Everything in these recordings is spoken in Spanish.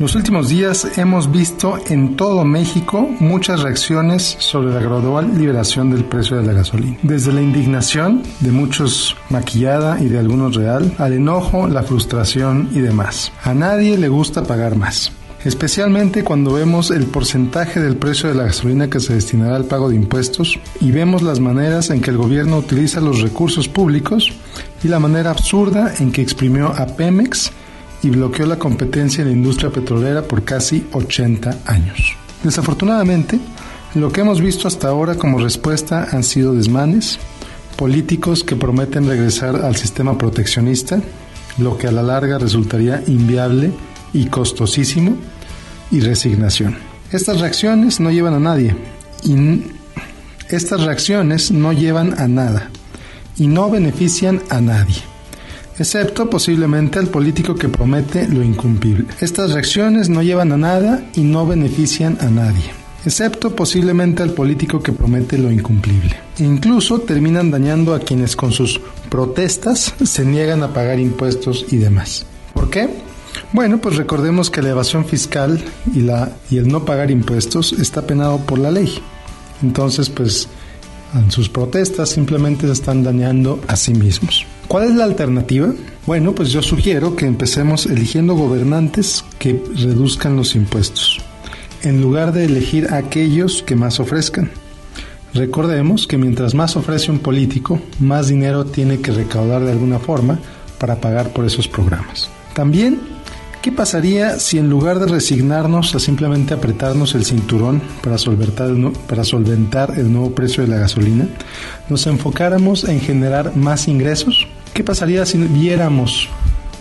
Los últimos días hemos visto en todo México muchas reacciones sobre la gradual liberación del precio de la gasolina. Desde la indignación de muchos maquillada y de algunos real, al enojo, la frustración y demás. A nadie le gusta pagar más especialmente cuando vemos el porcentaje del precio de la gasolina que se destinará al pago de impuestos y vemos las maneras en que el gobierno utiliza los recursos públicos y la manera absurda en que exprimió a Pemex y bloqueó la competencia en la industria petrolera por casi 80 años. Desafortunadamente, lo que hemos visto hasta ahora como respuesta han sido desmanes, políticos que prometen regresar al sistema proteccionista, lo que a la larga resultaría inviable y costosísimo, y resignación. Estas reacciones no llevan a nadie, y estas reacciones no llevan a nada, y no benefician a nadie excepto posiblemente al político que promete lo incumplible. Estas reacciones no llevan a nada y no benefician a nadie excepto posiblemente al político que promete lo incumplible. E incluso terminan dañando a quienes con sus protestas se niegan a pagar impuestos y demás. ¿Por qué? Bueno, pues recordemos que la evasión fiscal y, y el no pagar impuestos está penado por la ley. Entonces, pues en sus protestas simplemente se están dañando a sí mismos. ¿Cuál es la alternativa? Bueno, pues yo sugiero que empecemos eligiendo gobernantes que reduzcan los impuestos, en lugar de elegir aquellos que más ofrezcan. Recordemos que mientras más ofrece un político, más dinero tiene que recaudar de alguna forma para pagar por esos programas. También, ¿qué pasaría si en lugar de resignarnos a simplemente apretarnos el cinturón para solventar el, para solventar el nuevo precio de la gasolina, nos enfocáramos en generar más ingresos? ¿Qué pasaría si viéramos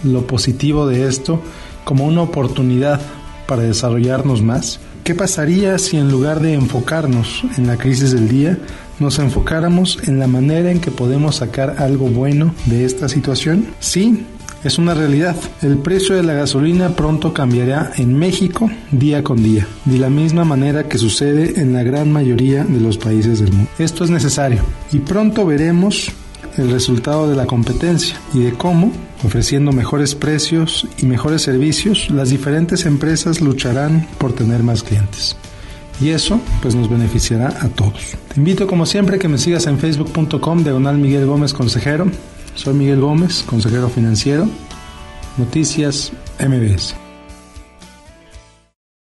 lo positivo de esto como una oportunidad para desarrollarnos más? ¿Qué pasaría si en lugar de enfocarnos en la crisis del día, nos enfocáramos en la manera en que podemos sacar algo bueno de esta situación? Sí, es una realidad. El precio de la gasolina pronto cambiará en México día con día, de la misma manera que sucede en la gran mayoría de los países del mundo. Esto es necesario y pronto veremos el resultado de la competencia y de cómo, ofreciendo mejores precios y mejores servicios, las diferentes empresas lucharán por tener más clientes. Y eso pues nos beneficiará a todos. Te invito como siempre que me sigas en facebook.com diagonal Miguel Gómez Consejero. Soy Miguel Gómez, consejero financiero. Noticias MBS.